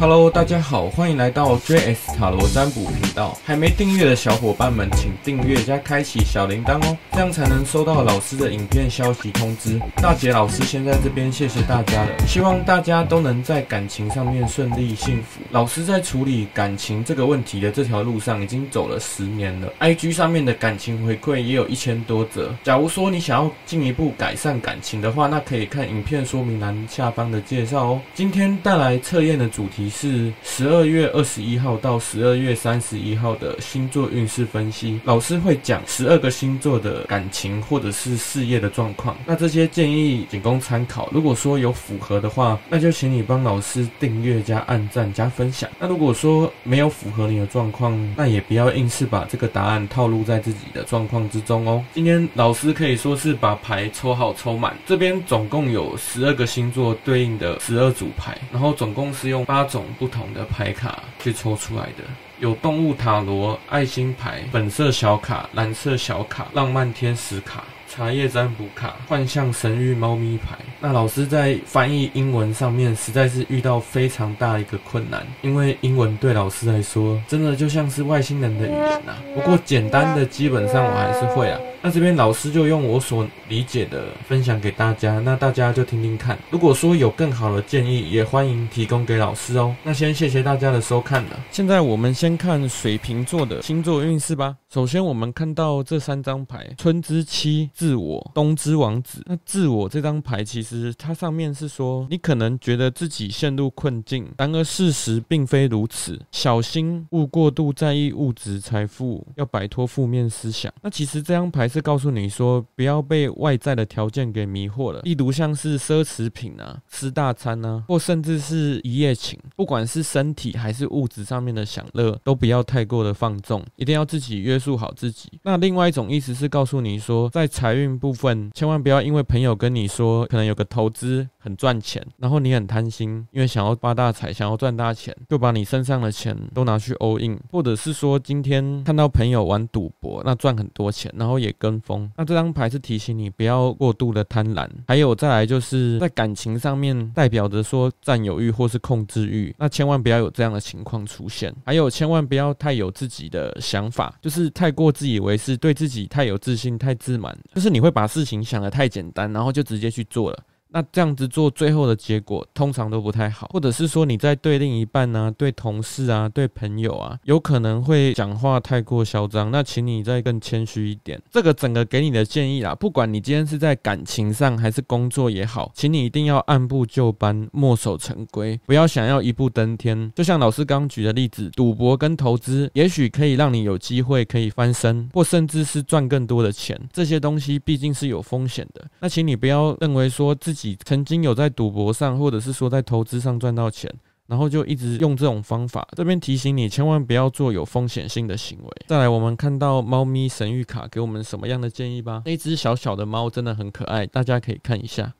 Hello，大家好，欢迎来到 JS 塔罗占卜频道。还没订阅的小伙伴们，请订阅加开启小铃铛哦，这样才能收到老师的影片消息通知。大姐老师先在这边谢谢大家了，希望大家都能在感情上面顺利幸福。老师在处理感情这个问题的这条路上已经走了十年了，IG 上面的感情回馈也有一千多则。假如说你想要进一步改善感情的话，那可以看影片说明栏下方的介绍哦。今天带来测验的主题。是十二月二十一号到十二月三十一号的星座运势分析。老师会讲十二个星座的感情或者是事业的状况。那这些建议仅供参考。如果说有符合的话，那就请你帮老师订阅加按赞加分享。那如果说没有符合你的状况，那也不要硬是把这个答案套路在自己的状况之中哦。今天老师可以说是把牌抽好抽满。这边总共有十二个星座对应的十二组牌，然后总共是用八种。不同的牌卡去抽出来的，有动物塔罗、爱心牌、粉色小卡、蓝色小卡、浪漫天使卡、茶叶占卜卡、幻象神域猫咪牌。那老师在翻译英文上面实在是遇到非常大一个困难，因为英文对老师来说真的就像是外星人的语言呐、不过简单的基本上我还是会啊。那这边老师就用我所理解的分享给大家，那大家就听听看。如果说有更好的建议，也欢迎提供给老师哦。那先谢谢大家的收看了。现在我们先看水瓶座的星座运势吧。首先我们看到这三张牌：春之七、自我、东之王子。那自我这张牌其实它上面是说，你可能觉得自己陷入困境，然而事实并非如此。小心勿过度在意物质财富，要摆脱负面思想。那其实这张牌。是告诉你说，不要被外在的条件给迷惑了，例如像是奢侈品啊、吃大餐啊，或甚至是一夜情，不管是身体还是物质上面的享乐，都不要太过的放纵，一定要自己约束好自己。那另外一种意思是告诉你说，在财财运部分，千万不要因为朋友跟你说可能有个投资很赚钱，然后你很贪心，因为想要发大财、想要赚大钱，就把你身上的钱都拿去 all in，或者是说今天看到朋友玩赌博，那赚很多钱，然后也。跟风，那这张牌是提醒你不要过度的贪婪，还有再来就是在感情上面代表着说占有欲或是控制欲，那千万不要有这样的情况出现，还有千万不要太有自己的想法，就是太过自以为是，对自己太有自信、太自满，就是你会把事情想得太简单，然后就直接去做了。那这样子做，最后的结果通常都不太好，或者是说你在对另一半呢、啊、对同事啊、对朋友啊，有可能会讲话太过嚣张。那请你再更谦虚一点。这个整个给你的建议啦，不管你今天是在感情上还是工作也好，请你一定要按部就班、墨守成规，不要想要一步登天。就像老师刚举的例子，赌博跟投资，也许可以让你有机会可以翻身，或甚至是赚更多的钱。这些东西毕竟是有风险的。那请你不要认为说自己。曾经有在赌博上，或者是说在投资上赚到钱，然后就一直用这种方法。这边提醒你，千万不要做有风险性的行为。再来，我们看到猫咪神谕卡给我们什么样的建议吧？那只小小的猫真的很可爱，大家可以看一下。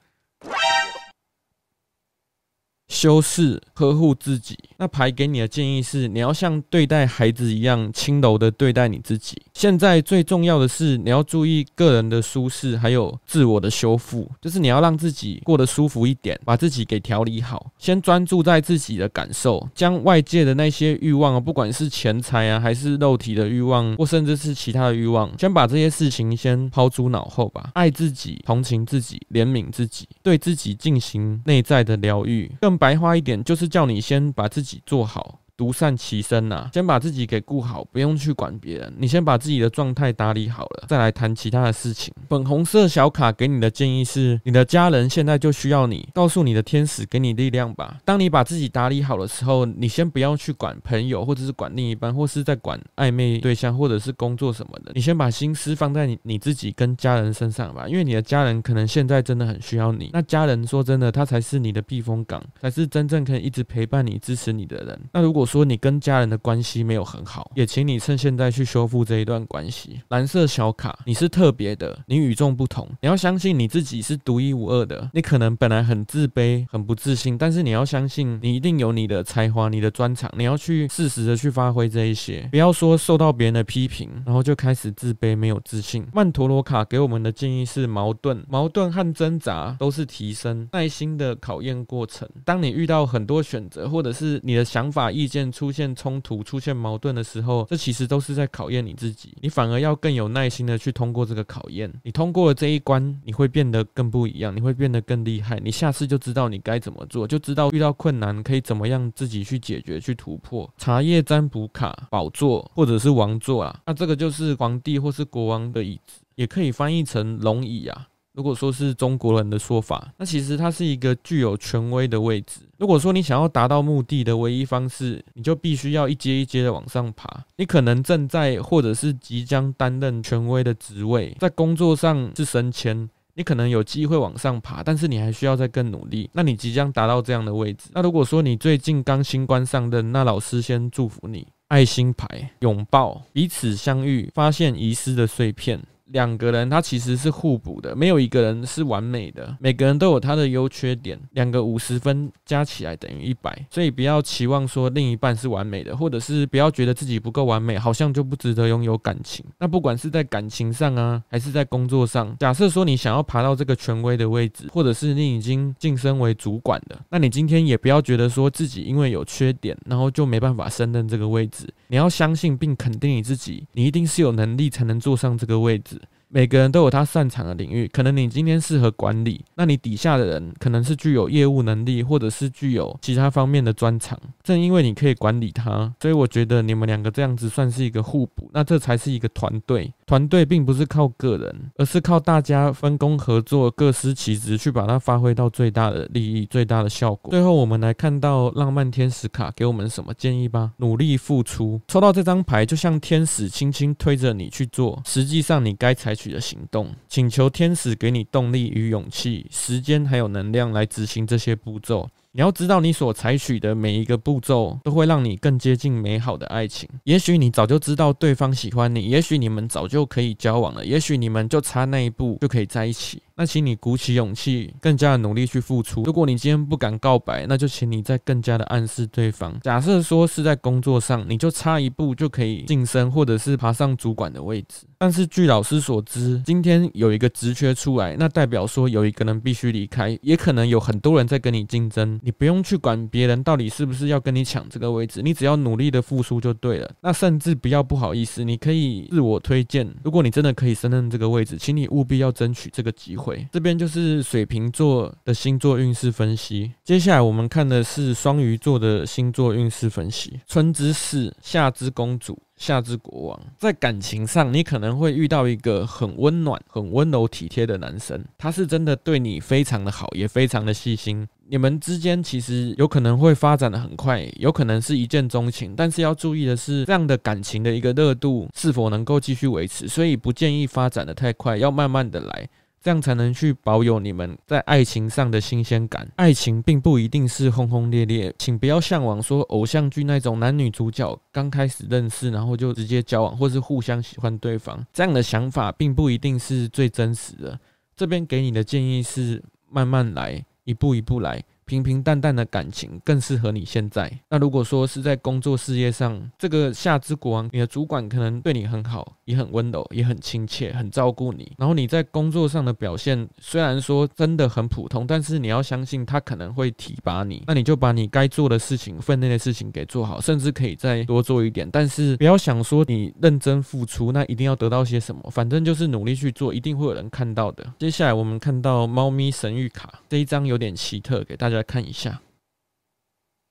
修饰呵护自己，那牌给你的建议是，你要像对待孩子一样轻柔的对待你自己。现在最重要的是，你要注意个人的舒适，还有自我的修复，就是你要让自己过得舒服一点，把自己给调理好。先专注在自己的感受，将外界的那些欲望啊，不管是钱财啊，还是肉体的欲望，或甚至是其他的欲望，先把这些事情先抛诸脑后吧。爱自己，同情自己，怜悯自己，对自己进行内在的疗愈，更。白花一点，就是叫你先把自己做好。独善其身呐，先把自己给顾好，不用去管别人。你先把自己的状态打理好了，再来谈其他的事情。粉红色小卡给你的建议是：你的家人现在就需要你，告诉你的天使给你力量吧。当你把自己打理好的时候，你先不要去管朋友，或者是管另一半，或是在管暧昧对象，或者是工作什么的。你先把心思放在你你自己跟家人身上吧，因为你的家人可能现在真的很需要你。那家人说真的，他才是你的避风港，才是真正可以一直陪伴你、支持你的人。那如果果说你跟家人的关系没有很好，也请你趁现在去修复这一段关系。蓝色小卡，你是特别的，你与众不同，你要相信你自己是独一无二的。你可能本来很自卑、很不自信，但是你要相信你一定有你的才华、你的专长，你要去适时的去发挥这一些，不要说受到别人的批评，然后就开始自卑、没有自信。曼陀罗卡给我们的建议是矛盾，矛盾和挣扎都是提升耐心的考验过程。当你遇到很多选择，或者是你的想法、意出现冲突、出现矛盾的时候，这其实都是在考验你自己。你反而要更有耐心的去通过这个考验。你通过了这一关，你会变得更不一样，你会变得更厉害。你下次就知道你该怎么做，就知道遇到困难可以怎么样自己去解决、去突破。茶叶占卜卡，宝座或者是王座啊，那这个就是皇帝或是国王的椅子，也可以翻译成龙椅啊。如果说是中国人的说法，那其实它是一个具有权威的位置。如果说你想要达到目的的唯一方式，你就必须要一阶一阶的往上爬。你可能正在或者是即将担任权威的职位，在工作上是升迁，你可能有机会往上爬，但是你还需要再更努力。那你即将达到这样的位置。那如果说你最近刚新官上任，那老师先祝福你。爱心牌，拥抱，彼此相遇，发现遗失的碎片。两个人他其实是互补的，没有一个人是完美的，每个人都有他的优缺点。两个五十分加起来等于一百，所以不要期望说另一半是完美的，或者是不要觉得自己不够完美，好像就不值得拥有感情。那不管是在感情上啊，还是在工作上，假设说你想要爬到这个权威的位置，或者是你已经晋升为主管了，那你今天也不要觉得说自己因为有缺点，然后就没办法胜任这个位置。你要相信并肯定你自己，你一定是有能力才能坐上这个位置。每个人都有他擅长的领域，可能你今天适合管理，那你底下的人可能是具有业务能力，或者是具有其他方面的专长。正因为你可以管理他，所以我觉得你们两个这样子算是一个互补，那这才是一个团队。团队并不是靠个人，而是靠大家分工合作，各司其职去把它发挥到最大的利益、最大的效果。最后，我们来看到浪漫天使卡给我们什么建议吧？努力付出，抽到这张牌就像天使轻轻推着你去做，实际上你该采取。的行动，请求天使给你动力与勇气、时间还有能量来执行这些步骤。你要知道，你所采取的每一个步骤都会让你更接近美好的爱情。也许你早就知道对方喜欢你，也许你们早就可以交往了，也许你们就差那一步就可以在一起。那请你鼓起勇气，更加的努力去付出。如果你今天不敢告白，那就请你再更加的暗示对方。假设说是在工作上，你就差一步就可以晋升，或者是爬上主管的位置。但是据老师所知，今天有一个职缺出来，那代表说有一个人必须离开，也可能有很多人在跟你竞争。你不用去管别人到底是不是要跟你抢这个位置，你只要努力的付出就对了。那甚至不要不好意思，你可以自我推荐。如果你真的可以胜任这个位置，请你务必要争取这个机会。这边就是水瓶座的星座运势分析。接下来我们看的是双鱼座的星座运势分析。春之姒，夏之公主，夏之国王。在感情上，你可能会遇到一个很温暖、很温柔体贴的男生，他是真的对你非常的好，也非常的细心。你们之间其实有可能会发展的很快，有可能是一见钟情。但是要注意的是，这样的感情的一个热度是否能够继续维持，所以不建议发展的太快，要慢慢的来。这样才能去保有你们在爱情上的新鲜感。爱情并不一定是轰轰烈烈，请不要向往说偶像剧那种男女主角刚开始认识，然后就直接交往，或是互相喜欢对方。这样的想法并不一定是最真实的。这边给你的建议是慢慢来，一步一步来。平平淡淡的感情更适合你现在。那如果说是在工作事业上，这个夏之国王，你的主管可能对你很好，也很温柔，也很亲切，很照顾你。然后你在工作上的表现虽然说真的很普通，但是你要相信他可能会提拔你。那你就把你该做的事情、分内的事情给做好，甚至可以再多做一点。但是不要想说你认真付出，那一定要得到些什么。反正就是努力去做，一定会有人看到的。接下来我们看到猫咪神谕卡这一张有点奇特，给大家。来看一下，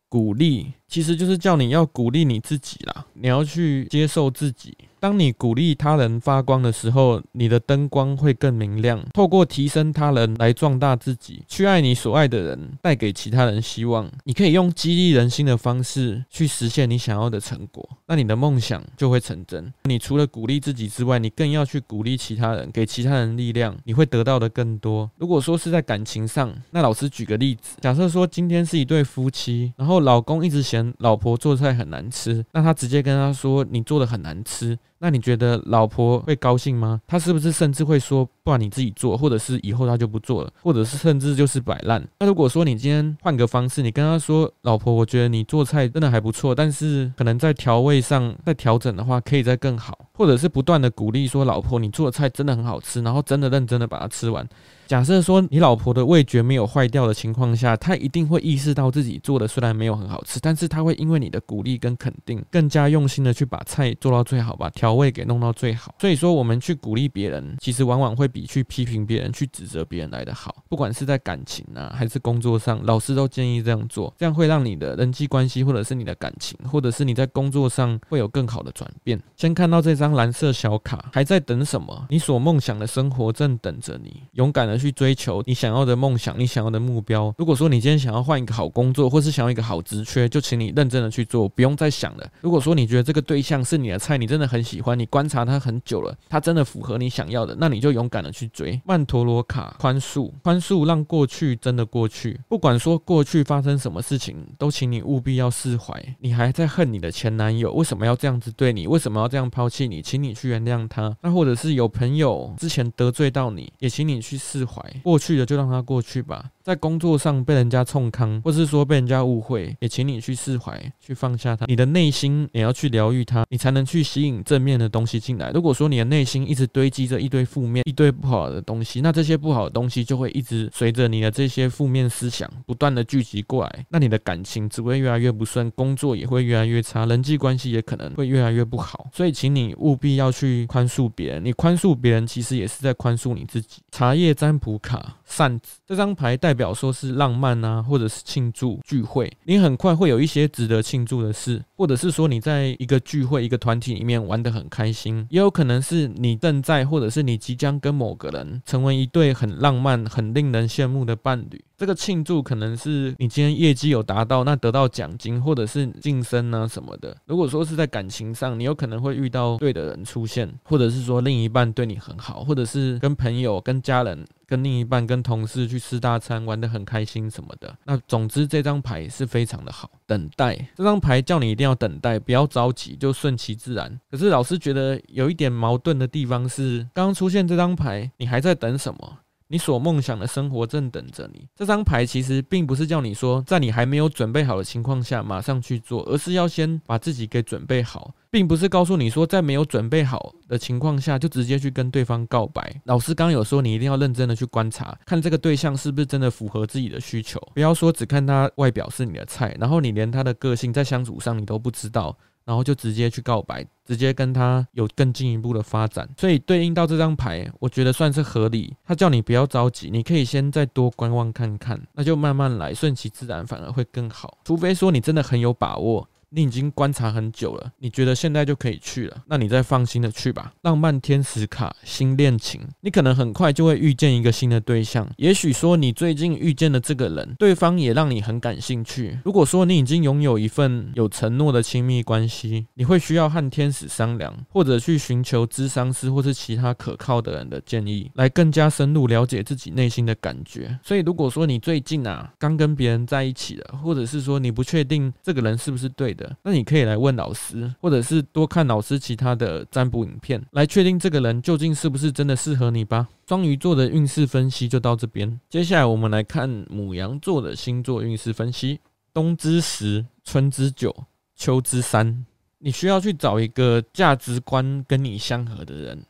鼓励其实就是叫你要鼓励你自己啦，你要去接受自己。当你鼓励他人发光的时候，你的灯光会更明亮。透过提升他人来壮大自己，去爱你所爱的人，带给其他人希望。你可以用激励人心的方式去实现你想要的成果，那你的梦想就会成真。你除了鼓励自己之外，你更要去鼓励其他人，给其他人力量，你会得到的更多。如果说是在感情上，那老师举个例子，假设说今天是一对夫妻，然后老公一直嫌老婆做菜很难吃，那他直接跟他说：“你做的很难吃。”那你觉得老婆会高兴吗？她是不是甚至会说，不然你自己做，或者是以后他就不做了，或者是甚至就是摆烂？那如果说你今天换个方式，你跟他说，老婆，我觉得你做菜真的还不错，但是可能在调味上再调整的话，可以再更好，或者是不断的鼓励说，老婆，你做的菜真的很好吃，然后真的认真的把它吃完。假设说你老婆的味觉没有坏掉的情况下，她一定会意识到自己做的虽然没有很好吃，但是她会因为你的鼓励跟肯定，更加用心的去把菜做到最好，把调味给弄到最好。所以说，我们去鼓励别人，其实往往会比去批评别人、去指责别人来得好。不管是在感情啊，还是工作上，老师都建议这样做，这样会让你的人际关系，或者是你的感情，或者是你在工作上会有更好的转变。先看到这张蓝色小卡，还在等什么？你所梦想的生活正等着你，勇敢的去追求你想要的梦想，你想要的目标。如果说你今天想要换一个好工作，或是想要一个好职缺，就请你认真的去做，不用再想了。如果说你觉得这个对象是你的菜，你真的很喜欢，你观察他很久了，他真的符合你想要的，那你就勇敢去追。曼陀罗卡，宽恕，宽恕，让过去真的过去。不管说过去发生什么事情，都请你务必要释怀。你还在恨你的前男友，为什么要这样子对你？为什么要这样抛弃你？请你去原谅他。那或者是有朋友之前得罪到你，也请你去释怀。过去的就让它过去吧。在工作上被人家冲康，或是说被人家误会，也请你去释怀，去放下它。你的内心也要去疗愈它，你才能去吸引正面的东西进来。如果说你的内心一直堆积着一堆负面、一堆不好的东西，那这些不好的东西就会一直随着你的这些负面思想不断的聚集过来。那你的感情只会越来越不顺，工作也会越来越差，人际关系也可能会越来越不好。所以，请你务必要去宽恕别人。你宽恕别人，其实也是在宽恕你自己。茶叶占卜卡，扇子，这张牌带。代表说是浪漫啊，或者是庆祝聚会，你很快会有一些值得庆祝的事，或者是说你在一个聚会、一个团体里面玩得很开心，也有可能是你正在，或者是你即将跟某个人成为一对很浪漫、很令人羡慕的伴侣。这个庆祝可能是你今天业绩有达到，那得到奖金，或者是晋升啊什么的。如果说是在感情上，你有可能会遇到对的人出现，或者是说另一半对你很好，或者是跟朋友、跟家人、跟另一半、跟同事去吃大餐，玩得很开心什么的。那总之这张牌是非常的好。等待这张牌叫你一定要等待，不要着急，就顺其自然。可是老师觉得有一点矛盾的地方是，刚刚出现这张牌，你还在等什么？你所梦想的生活正等着你。这张牌其实并不是叫你说，在你还没有准备好的情况下马上去做，而是要先把自己给准备好，并不是告诉你说，在没有准备好的情况下就直接去跟对方告白。老师刚有说，你一定要认真的去观察，看这个对象是不是真的符合自己的需求，不要说只看他外表是你的菜，然后你连他的个性在相处上你都不知道。然后就直接去告白，直接跟他有更进一步的发展，所以对应到这张牌，我觉得算是合理。他叫你不要着急，你可以先再多观望看看，那就慢慢来，顺其自然反而会更好。除非说你真的很有把握。你已经观察很久了，你觉得现在就可以去了，那你再放心的去吧。浪漫天使卡，新恋情，你可能很快就会遇见一个新的对象。也许说你最近遇见的这个人，对方也让你很感兴趣。如果说你已经拥有一份有承诺的亲密关系，你会需要和天使商量，或者去寻求咨商师或是其他可靠的人的建议，来更加深入了解自己内心的感觉。所以，如果说你最近啊刚跟别人在一起了，或者是说你不确定这个人是不是对的。那你可以来问老师，或者是多看老师其他的占卜影片，来确定这个人究竟是不是真的适合你吧。双鱼座的运势分析就到这边，接下来我们来看母羊座的星座运势分析。冬之十，春之九，秋之三，你需要去找一个价值观跟你相合的人，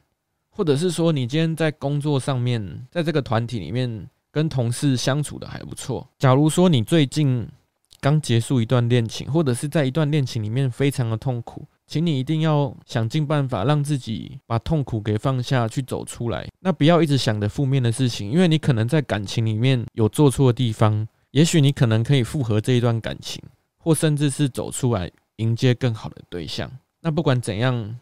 或者是说你今天在工作上面，在这个团体里面跟同事相处的还不错。假如说你最近刚结束一段恋情，或者是在一段恋情里面非常的痛苦，请你一定要想尽办法让自己把痛苦给放下去走出来。那不要一直想着负面的事情，因为你可能在感情里面有做错的地方，也许你可能可以复合这一段感情，或甚至是走出来迎接更好的对象。那不管怎样，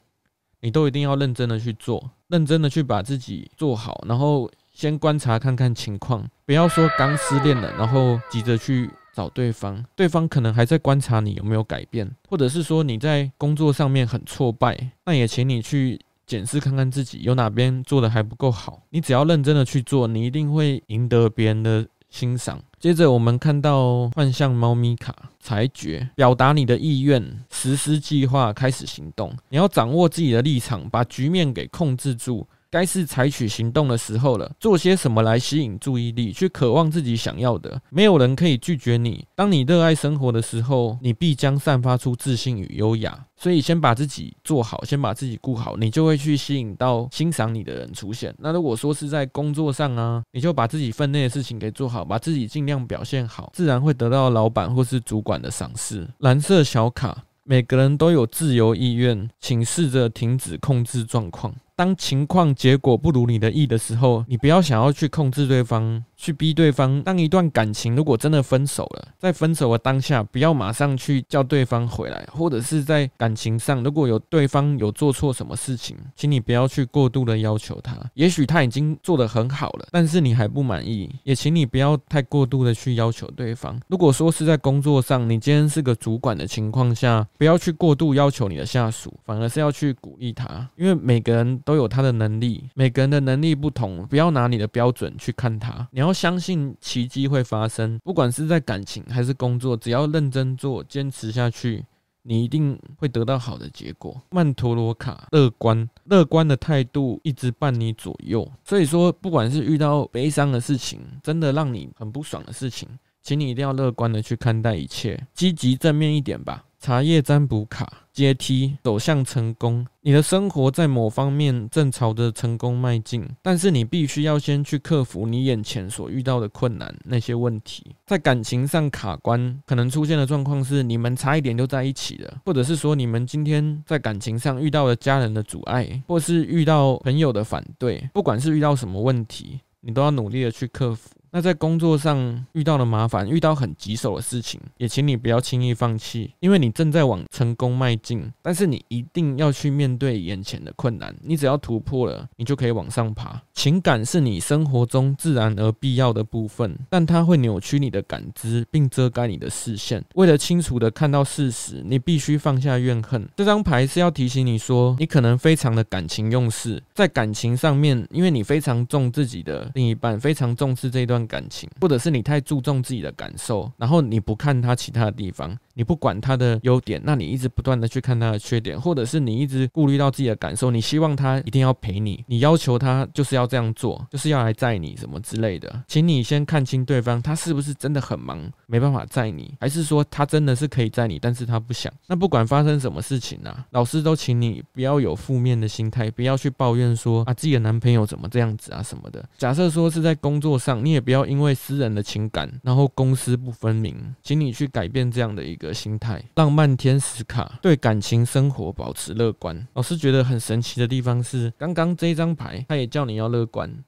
你都一定要认真的去做，认真的去把自己做好，然后先观察看看情况，不要说刚失恋了，然后急着去找对方，对方可能还在观察你有没有改变，或者是说你在工作上面很挫败，那也请你去检视看看自己有哪边做得还不够好。你只要认真的去做，你一定会赢得别人的欣赏。接着我们看到幻象猫咪卡裁决，表达你的意愿，实施计划，开始行动。你要掌握自己的立场，把局面给控制住。该是采取行动的时候了。做些什么来吸引注意力，去渴望自己想要的。没有人可以拒绝你。当你热爱生活的时候，你必将散发出自信与优雅。所以，先把自己做好，先把自己顾好，你就会去吸引到欣赏你的人出现。那如果说是在工作上啊，你就把自己分内的事情给做好，把自己尽量表现好，自然会得到老板或是主管的赏识。蓝色小卡，每个人都有自由意愿，请试着停止控制状况。当情况结果不如你的意的时候，你不要想要去控制对方，去逼对方。当一段感情如果真的分手了，在分手的当下，不要马上去叫对方回来，或者是在感情上，如果有对方有做错什么事情，请你不要去过度的要求他。也许他已经做得很好了，但是你还不满意，也请你不要太过度的去要求对方。如果说是在工作上，你今天是个主管的情况下，不要去过度要求你的下属，反而是要去鼓励他，因为每个人都。有他的能力，每个人的能力不同，不要拿你的标准去看他。你要相信奇迹会发生，不管是在感情还是工作，只要认真做，坚持下去，你一定会得到好的结果。曼陀罗卡，乐观，乐观的态度一直伴你左右。所以说，不管是遇到悲伤的事情，真的让你很不爽的事情，请你一定要乐观的去看待一切，积极正面一点吧。茶叶占卜卡，阶梯走向成功。你的生活在某方面正朝着成功迈进，但是你必须要先去克服你眼前所遇到的困难，那些问题。在感情上卡关，可能出现的状况是你们差一点就在一起了，或者是说你们今天在感情上遇到了家人的阻碍，或是遇到朋友的反对。不管是遇到什么问题，你都要努力的去克服。那在工作上遇到了麻烦，遇到很棘手的事情，也请你不要轻易放弃，因为你正在往成功迈进。但是你一定要去面对眼前的困难，你只要突破了，你就可以往上爬。情感是你生活中自然而必要的部分，但它会扭曲你的感知，并遮盖你的视线。为了清楚地看到事实，你必须放下怨恨。这张牌是要提醒你说，你可能非常的感情用事，在感情上面，因为你非常重自己的另一半，非常重视这段。感情，或者是你太注重自己的感受，然后你不看他其他的地方。你不管他的优点，那你一直不断的去看他的缺点，或者是你一直顾虑到自己的感受，你希望他一定要陪你，你要求他就是要这样做，就是要来载你什么之类的。请你先看清对方，他是不是真的很忙，没办法载你，还是说他真的是可以载你，但是他不想。那不管发生什么事情啊，老师都请你不要有负面的心态，不要去抱怨说啊自己的男朋友怎么这样子啊什么的。假设说是在工作上，你也不要因为私人的情感，然后公私不分明，请你去改变这样的一个。心态，浪漫天使卡，对感情生活保持乐观。老师觉得很神奇的地方是，刚刚这一张牌，他也叫你要乐观。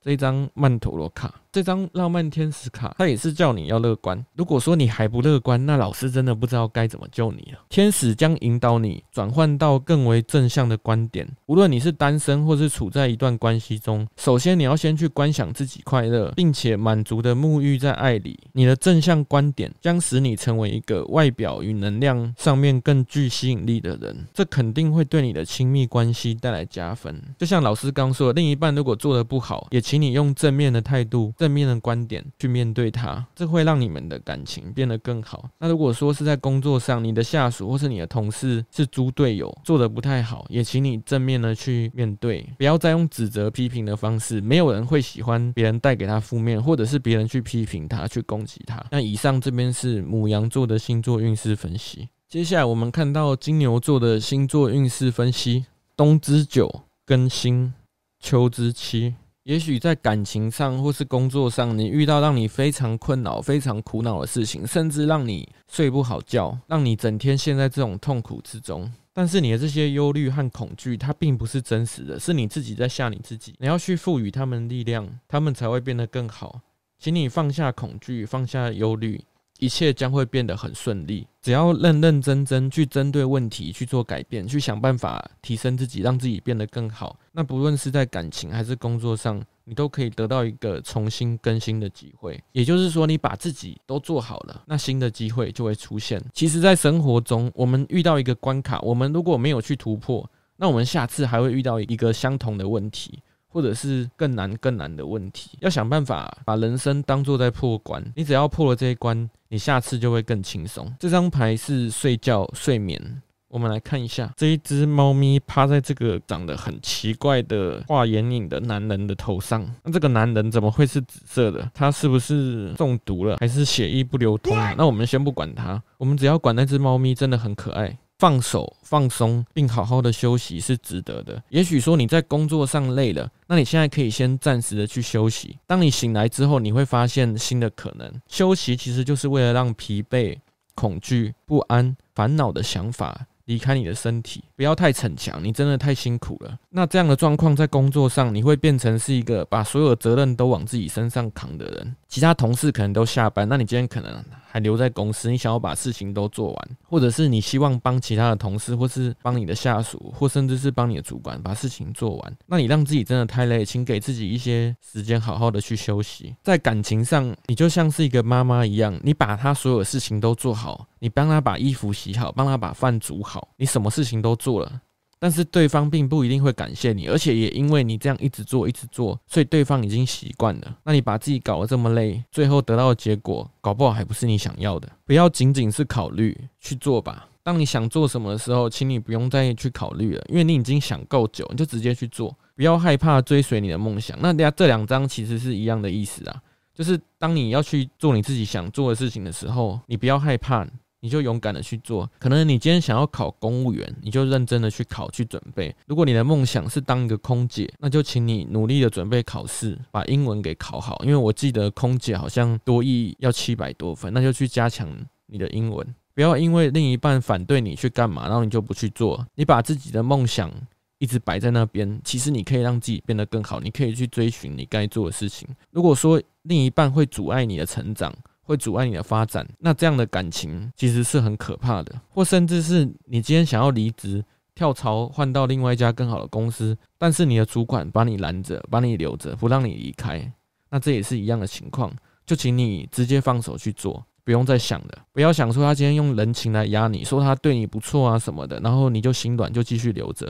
这一张曼陀罗卡。这张浪漫天使卡，它也是叫你要乐观。如果说你还不乐观，那老师真的不知道该怎么救你了。天使将引导你转换到更为正向的观点。无论你是单身或是处在一段关系中，首先你要先去观想自己快乐，并且满足的沐浴在爱里。你的正向观点将使你成为一个外表与能量上面更具吸引力的人，这肯定会对你的亲密关系带来加分。就像老师刚说的，另一半如果做得不好，也请你用正面的态度。正面的观点去面对他，这会让你们的感情变得更好。那如果说是在工作上，你的下属或是你的同事是猪队友，做得不太好，也请你正面的去面对，不要再用指责、批评的方式。没有人会喜欢别人带给他负面，或者是别人去批评他、去攻击他。那以上这边是母羊座的星座运势分析。接下来我们看到金牛座的星座运势分析：冬之九，庚辛，秋之七。也许在感情上或是工作上，你遇到让你非常困扰、非常苦恼的事情，甚至让你睡不好觉，让你整天陷在这种痛苦之中。但是你的这些忧虑和恐惧，它并不是真实的，是你自己在吓你自己。你要去赋予他们力量，他们才会变得更好。请你放下恐惧，放下忧虑，一切将会变得很顺利。只要认认真真去针对问题去做改变，去想办法提升自己，让自己变得更好。那不论是在感情还是工作上，你都可以得到一个重新更新的机会。也就是说，你把自己都做好了，那新的机会就会出现。其实，在生活中，我们遇到一个关卡，我们如果没有去突破，那我们下次还会遇到一个相同的问题。或者是更难更难的问题，要想办法把人生当作在破关。你只要破了这一关，你下次就会更轻松。这张牌是睡觉睡眠，我们来看一下，这一只猫咪趴在这个长得很奇怪的画眼影的男人的头上。那这个男人怎么会是紫色的？他是不是中毒了，还是血液不流通？那我们先不管他，我们只要管那只猫咪真的很可爱。放手、放松，并好好的休息是值得的。也许说你在工作上累了，那你现在可以先暂时的去休息。当你醒来之后，你会发现新的可能。休息其实就是为了让疲惫、恐惧、不安、烦恼的想法。离开你的身体，不要太逞强，你真的太辛苦了。那这样的状况在工作上，你会变成是一个把所有责任都往自己身上扛的人。其他同事可能都下班，那你今天可能还留在公司，你想要把事情都做完，或者是你希望帮其他的同事，或是帮你的下属，或甚至是帮你的主管把事情做完。那你让自己真的太累，请给自己一些时间，好好的去休息。在感情上，你就像是一个妈妈一样，你把他所有事情都做好。你帮他把衣服洗好，帮他把饭煮好，你什么事情都做了，但是对方并不一定会感谢你，而且也因为你这样一直做一直做，所以对方已经习惯了。那你把自己搞得这么累，最后得到的结果，搞不好还不是你想要的。不要仅仅是考虑，去做吧。当你想做什么的时候，请你不用再去考虑了，因为你已经想够久，你就直接去做，不要害怕追随你的梦想。那这两张其实是一样的意思啊，就是当你要去做你自己想做的事情的时候，你不要害怕。你就勇敢的去做，可能你今天想要考公务员，你就认真的去考去准备。如果你的梦想是当一个空姐，那就请你努力的准备考试，把英文给考好。因为我记得空姐好像多益要七百多分，那就去加强你的英文。不要因为另一半反对你去干嘛，然后你就不去做。你把自己的梦想一直摆在那边，其实你可以让自己变得更好，你可以去追寻你该做的事情。如果说另一半会阻碍你的成长，会阻碍你的发展，那这样的感情其实是很可怕的，或甚至是你今天想要离职、跳槽换到另外一家更好的公司，但是你的主管把你拦着、把你留着，不让你离开，那这也是一样的情况。就请你直接放手去做，不用再想了，不要想说他今天用人情来压你，说他对你不错啊什么的，然后你就心软就继续留着。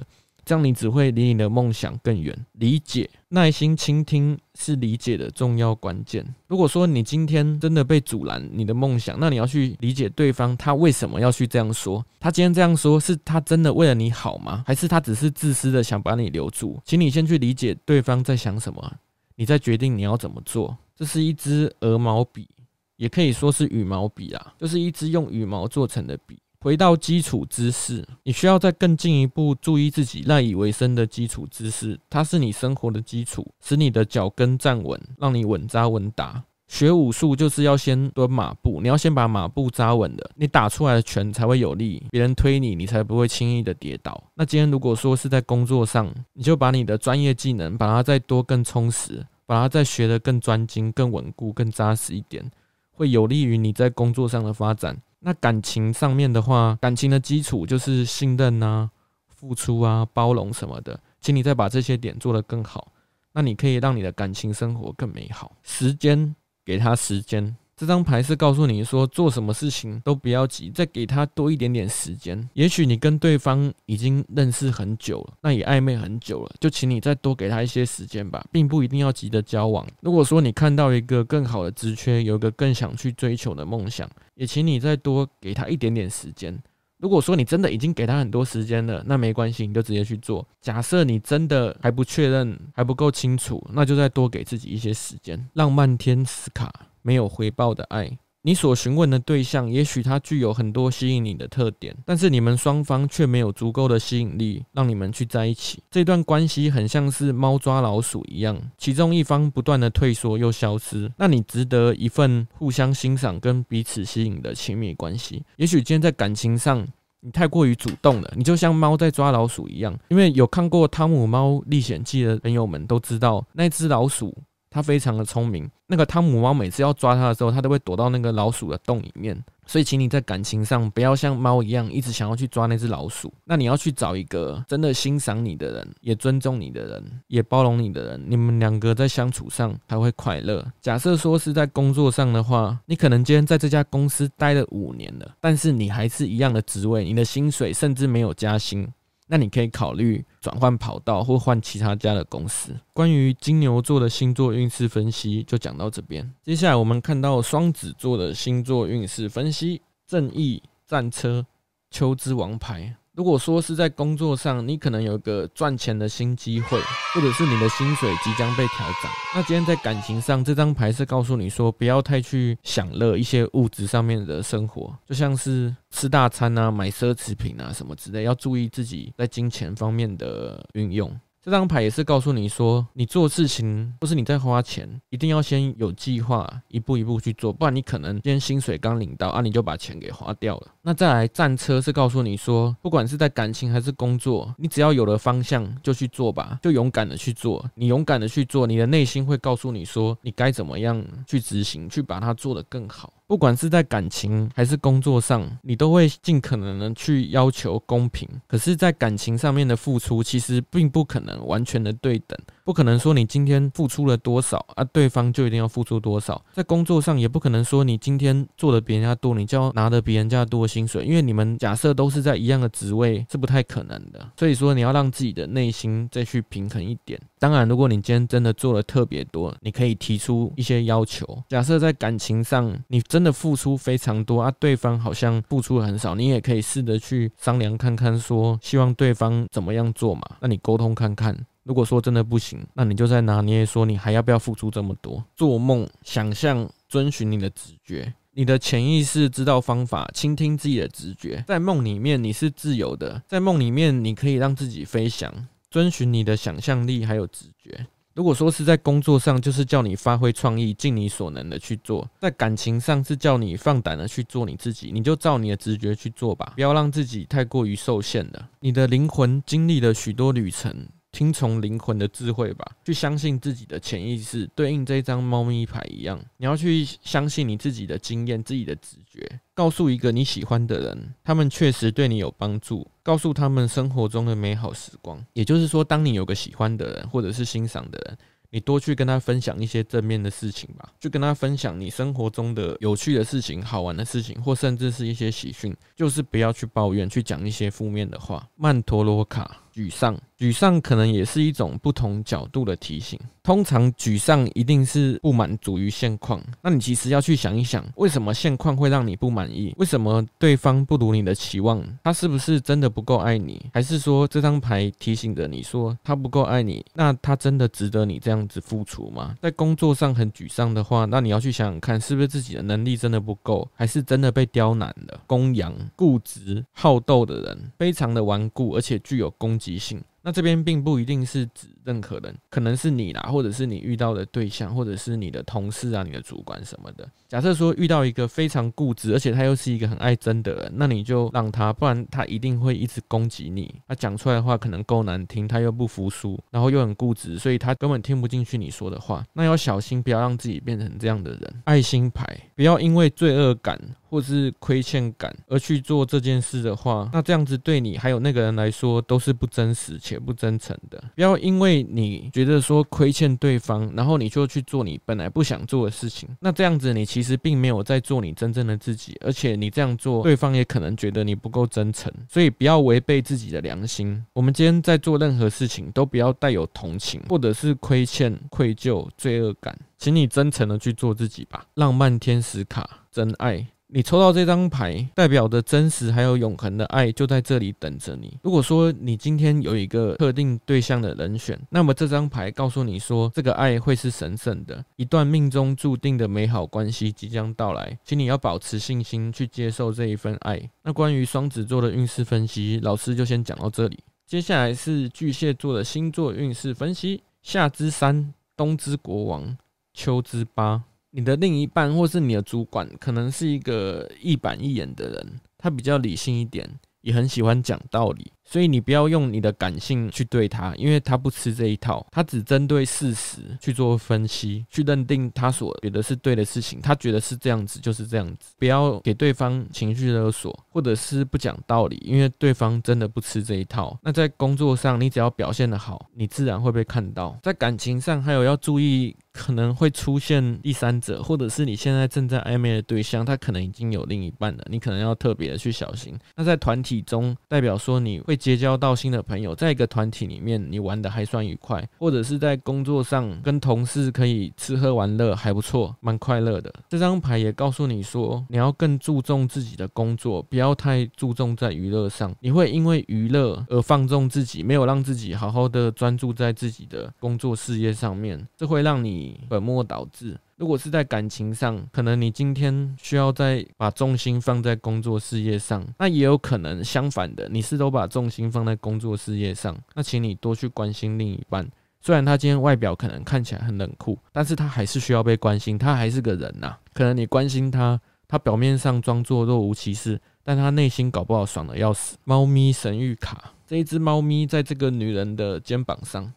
这样你只会离你的梦想更远。理解、耐心倾听是理解的重要关键。如果说你今天真的被阻拦你的梦想，那你要去理解对方他为什么要去这样说。他今天这样说，是他真的为了你好吗？还是他只是自私的想把你留住？请你先去理解对方在想什么，你再决定你要怎么做。这是一支鹅毛笔，也可以说是羽毛笔啊，就是一支用羽毛做成的笔。回到基础知识，你需要再更进一步注意自己赖以为生的基础知识，它是你生活的基础，使你的脚跟站稳，让你稳扎稳打。学武术就是要先蹲马步，你要先把马步扎稳的，你打出来的拳才会有力，别人推你，你才不会轻易的跌倒。那今天如果说是在工作上，你就把你的专业技能把它再多更充实，把它再学得更专精、更稳固、更扎实一点，会有利于你在工作上的发展。那感情上面的话，感情的基础就是信任啊、付出啊、包容什么的，请你再把这些点做得更好，那你可以让你的感情生活更美好。时间，给他时间。这张牌是告诉你说，做什么事情都不要急，再给他多一点点时间。也许你跟对方已经认识很久了，那也暧昧很久了，就请你再多给他一些时间吧，并不一定要急着交往。如果说你看到一个更好的职缺，有一个更想去追求的梦想，也请你再多给他一点点时间。如果说你真的已经给他很多时间了，那没关系，你就直接去做。假设你真的还不确认，还不够清楚，那就再多给自己一些时间。浪漫天使卡。没有回报的爱，你所询问的对象，也许他具有很多吸引你的特点，但是你们双方却没有足够的吸引力让你们去在一起。这段关系很像是猫抓老鼠一样，其中一方不断的退缩又消失。那你值得一份互相欣赏跟彼此吸引的亲密关系。也许今天在感情上你太过于主动了，你就像猫在抓老鼠一样。因为有看过《汤姆猫历险记》的朋友们都知道，那只老鼠。它非常的聪明。那个汤姆猫每次要抓它的时候，它都会躲到那个老鼠的洞里面。所以，请你在感情上不要像猫一样一直想要去抓那只老鼠。那你要去找一个真的欣赏你的人，也尊重你的人，也包容你的人。你们两个在相处上才会快乐。假设说是在工作上的话，你可能今天在这家公司待了五年了，但是你还是一样的职位，你的薪水甚至没有加薪。那你可以考虑转换跑道或换其他家的公司。关于金牛座的星座运势分析就讲到这边。接下来我们看到双子座的星座运势分析：正义战车，秋之王牌。如果说是在工作上，你可能有一个赚钱的新机会，或者是你的薪水即将被调涨。那今天在感情上，这张牌是告诉你说，不要太去享乐一些物质上面的生活，就像是吃大餐啊、买奢侈品啊什么之类，要注意自己在金钱方面的运用。这张牌也是告诉你说，你做事情或是你在花钱，一定要先有计划，一步一步去做，不然你可能今天薪水刚领到啊，你就把钱给花掉了。那再来战车是告诉你说，不管是在感情还是工作，你只要有了方向就去做吧，就勇敢的去做。你勇敢的去做，你的内心会告诉你说，你该怎么样去执行，去把它做得更好。不管是在感情还是工作上，你都会尽可能的去要求公平。可是，在感情上面的付出，其实并不可能完全的对等。不可能说你今天付出了多少啊，对方就一定要付出多少。在工作上也不可能说你今天做的比人家多，你就要拿的比人家多薪水，因为你们假设都是在一样的职位，是不太可能的。所以说你要让自己的内心再去平衡一点。当然，如果你今天真的做的特别多，你可以提出一些要求。假设在感情上你真的付出非常多啊，对方好像付出很少，你也可以试着去商量看看，说希望对方怎么样做嘛？那你沟通看看。如果说真的不行，那你就在拿捏，说你还要不要付出这么多？做梦、想象、遵循你的直觉，你的潜意识知道方法，倾听自己的直觉，在梦里面你是自由的，在梦里面你可以让自己飞翔，遵循你的想象力还有直觉。如果说是在工作上，就是叫你发挥创意，尽你所能的去做；在感情上是叫你放胆的去做你自己，你就照你的直觉去做吧，不要让自己太过于受限了。你的灵魂经历了许多旅程。听从灵魂的智慧吧，去相信自己的潜意识，对应这张猫咪牌一样，你要去相信你自己的经验、自己的直觉，告诉一个你喜欢的人，他们确实对你有帮助，告诉他们生活中的美好时光。也就是说，当你有个喜欢的人，或者是欣赏的人。你多去跟他分享一些正面的事情吧，去跟他分享你生活中的有趣的事情、好玩的事情，或甚至是一些喜讯，就是不要去抱怨，去讲一些负面的话。曼陀罗卡，沮丧，沮丧可能也是一种不同角度的提醒。通常沮丧一定是不满足于现况，那你其实要去想一想，为什么现况会让你不满意？为什么对方不如你的期望？他是不是真的不够爱你？还是说这张牌提醒着你说他不够爱你？那他真的值得你这样子付出吗？在工作上很沮丧的话，那你要去想想看，是不是自己的能力真的不够，还是真的被刁难了？公羊、固执、好斗的人，非常的顽固，而且具有攻击性。那这边并不一定是指任何人，可能是你啦，或者是你遇到的对象，或者是你的同事啊、你的主管什么的。假设说遇到一个非常固执，而且他又是一个很爱争的人，那你就让他，不然他一定会一直攻击你。他讲出来的话可能够难听，他又不服输，然后又很固执，所以他根本听不进去你说的话。那要小心，不要让自己变成这样的人。爱心牌，不要因为罪恶感。或是亏欠感而去做这件事的话，那这样子对你还有那个人来说都是不真实且不真诚的。不要因为你觉得说亏欠对方，然后你就去做你本来不想做的事情。那这样子你其实并没有在做你真正的自己，而且你这样做，对方也可能觉得你不够真诚。所以不要违背自己的良心。我们今天在做任何事情都不要带有同情，或者是亏欠、愧疚、罪恶感。请你真诚的去做自己吧。浪漫天使卡，真爱。你抽到这张牌，代表的真实还有永恒的爱就在这里等着你。如果说你今天有一个特定对象的人选，那么这张牌告诉你说，这个爱会是神圣的，一段命中注定的美好关系即将到来，请你要保持信心去接受这一份爱。那关于双子座的运势分析，老师就先讲到这里。接下来是巨蟹座的星座运势分析：夏之三，冬之国王，秋之八。你的另一半或是你的主管，可能是一个一板一眼的人，他比较理性一点，也很喜欢讲道理。所以你不要用你的感性去对他，因为他不吃这一套，他只针对事实去做分析，去认定他所觉得是对的事情，他觉得是这样子就是这样子，不要给对方情绪勒索，或者是不讲道理，因为对方真的不吃这一套。那在工作上，你只要表现得好，你自然会被看到。在感情上，还有要注意。可能会出现第三者，或者是你现在正在暧昧的对象，他可能已经有另一半了，你可能要特别的去小心。那在团体中，代表说你会结交到新的朋友，在一个团体里面，你玩得还算愉快，或者是在工作上跟同事可以吃喝玩乐还不错，蛮快乐的。这张牌也告诉你说，你要更注重自己的工作，不要太注重在娱乐上，你会因为娱乐而放纵自己，没有让自己好好的专注在自己的工作事业上面，这会让你。本末倒置。如果是在感情上，可能你今天需要再把重心放在工作事业上，那也有可能相反的，你是都把重心放在工作事业上，那请你多去关心另一半。虽然他今天外表可能看起来很冷酷，但是他还是需要被关心，他还是个人呐。可能你关心他，他表面上装作若无其事，但他内心搞不好爽得要死。猫咪神諭卡，这一只猫咪在这个女人的肩膀上。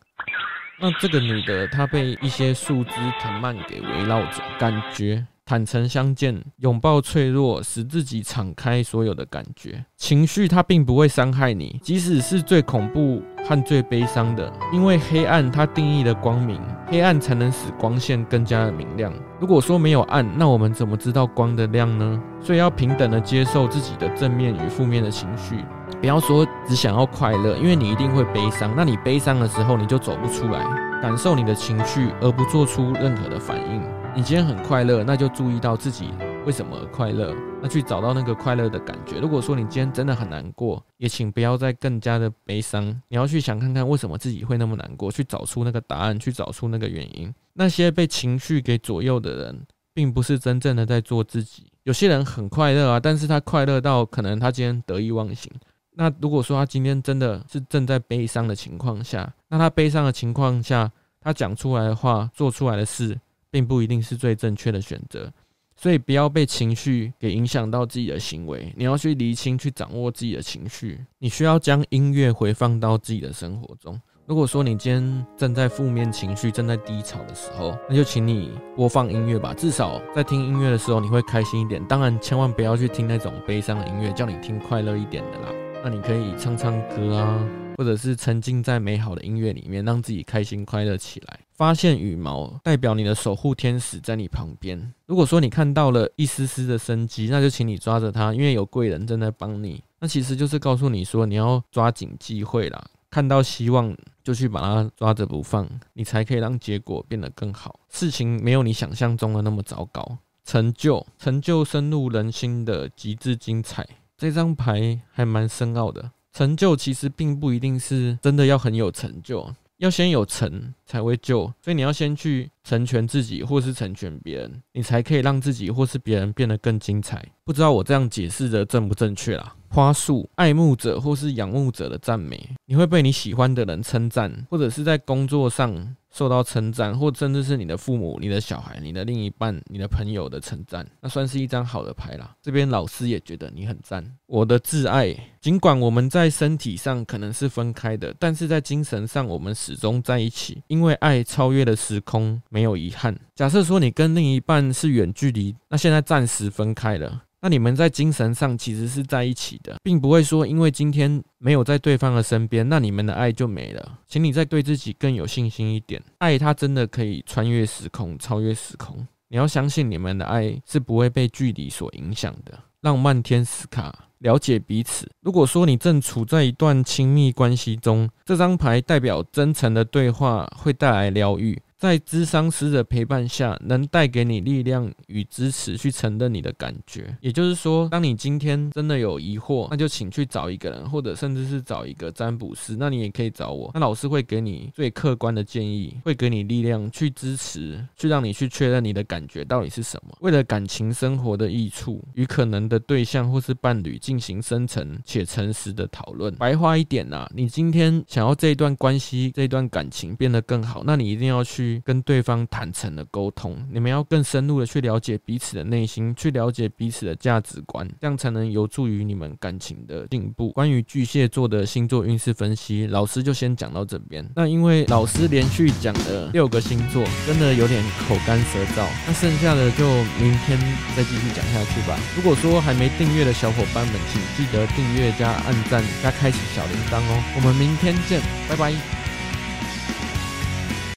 那这个女的，她被一些树枝藤蔓给围绕着，感觉坦诚相见，拥抱脆弱，使自己敞开所有的感觉，情绪它并不会伤害你，即使是最恐怖和最悲伤的，因为黑暗它定义了光明，黑暗才能使光线更加的明亮。如果说没有暗，那我们怎么知道光的亮呢？所以要平等的接受自己的正面与负面的情绪。不要说只想要快乐，因为你一定会悲伤。那你悲伤的时候，你就走不出来，感受你的情绪，而不做出任何的反应。你今天很快乐，那就注意到自己为什么而快乐，那去找到那个快乐的感觉。如果说你今天真的很难过，也请不要再更加的悲伤。你要去想看看为什么自己会那么难过，去找出那个答案，去找出那个原因。那些被情绪给左右的人，并不是真正的在做自己。有些人很快乐啊，但是他快乐到可能他今天得意忘形。那如果说他今天真的是正在悲伤的情况下，那他悲伤的情况下，他讲出来的话、做出来的事，并不一定是最正确的选择。所以不要被情绪给影响到自己的行为，你要去厘清、去掌握自己的情绪。你需要将音乐回放到自己的生活中。如果说你今天正在负面情绪、正在低潮的时候，那就请你播放音乐吧。至少在听音乐的时候，你会开心一点。当然，千万不要去听那种悲伤的音乐，叫你听快乐一点的啦。那你可以唱唱歌啊，或者是沉浸在美好的音乐里面，让自己开心快乐起来。发现羽毛代表你的守护天使在你旁边。如果说你看到了一丝丝的生机，那就请你抓着它，因为有贵人正在帮你。那其实就是告诉你说，你要抓紧机会啦，看到希望就去把它抓着不放，你才可以让结果变得更好。事情没有你想象中的那么糟糕。成就，成就深入人心的极致精彩。这张牌还蛮深奥的，成就其实并不一定是真的要很有成就，要先有成才会就，所以你要先去成全自己或是成全别人，你才可以让自己或是别人变得更精彩。不知道我这样解释的正不正确啦？花束，爱慕者或是仰慕者的赞美，你会被你喜欢的人称赞，或者是在工作上。受到称赞，或甚至是你的父母、你的小孩、你的另一半、你的朋友的称赞，那算是一张好的牌啦。这边老师也觉得你很赞。我的挚爱，尽管我们在身体上可能是分开的，但是在精神上我们始终在一起，因为爱超越了时空，没有遗憾。假设说你跟另一半是远距离，那现在暂时分开了。那你们在精神上其实是在一起的，并不会说因为今天没有在对方的身边，那你们的爱就没了。请你再对自己更有信心一点，爱它真的可以穿越时空，超越时空。你要相信你们的爱是不会被距离所影响的。浪漫天使卡，了解彼此。如果说你正处在一段亲密关系中，这张牌代表真诚的对话会带来疗愈。在咨商师的陪伴下，能带给你力量与支持，去承认你的感觉。也就是说，当你今天真的有疑惑，那就请去找一个人，或者甚至是找一个占卜师。那你也可以找我，那老师会给你最客观的建议，会给你力量去支持，去让你去确认你的感觉到底是什么。为了感情生活的益处，与可能的对象或是伴侣进行深层且诚实的讨论。白话一点呐，你今天想要这一段关系、这一段感情变得更好，那你一定要去。跟对方坦诚的沟通，你们要更深入的去了解彼此的内心，去了解彼此的价值观，这样才能有助于你们感情的进步。关于巨蟹座的星座运势分析，老师就先讲到这边。那因为老师连续讲了六个星座，真的有点口干舌燥，那剩下的就明天再继续讲下去吧。如果说还没订阅的小伙伴们，请记得订阅加按赞加开启小铃铛哦。我们明天见，拜拜。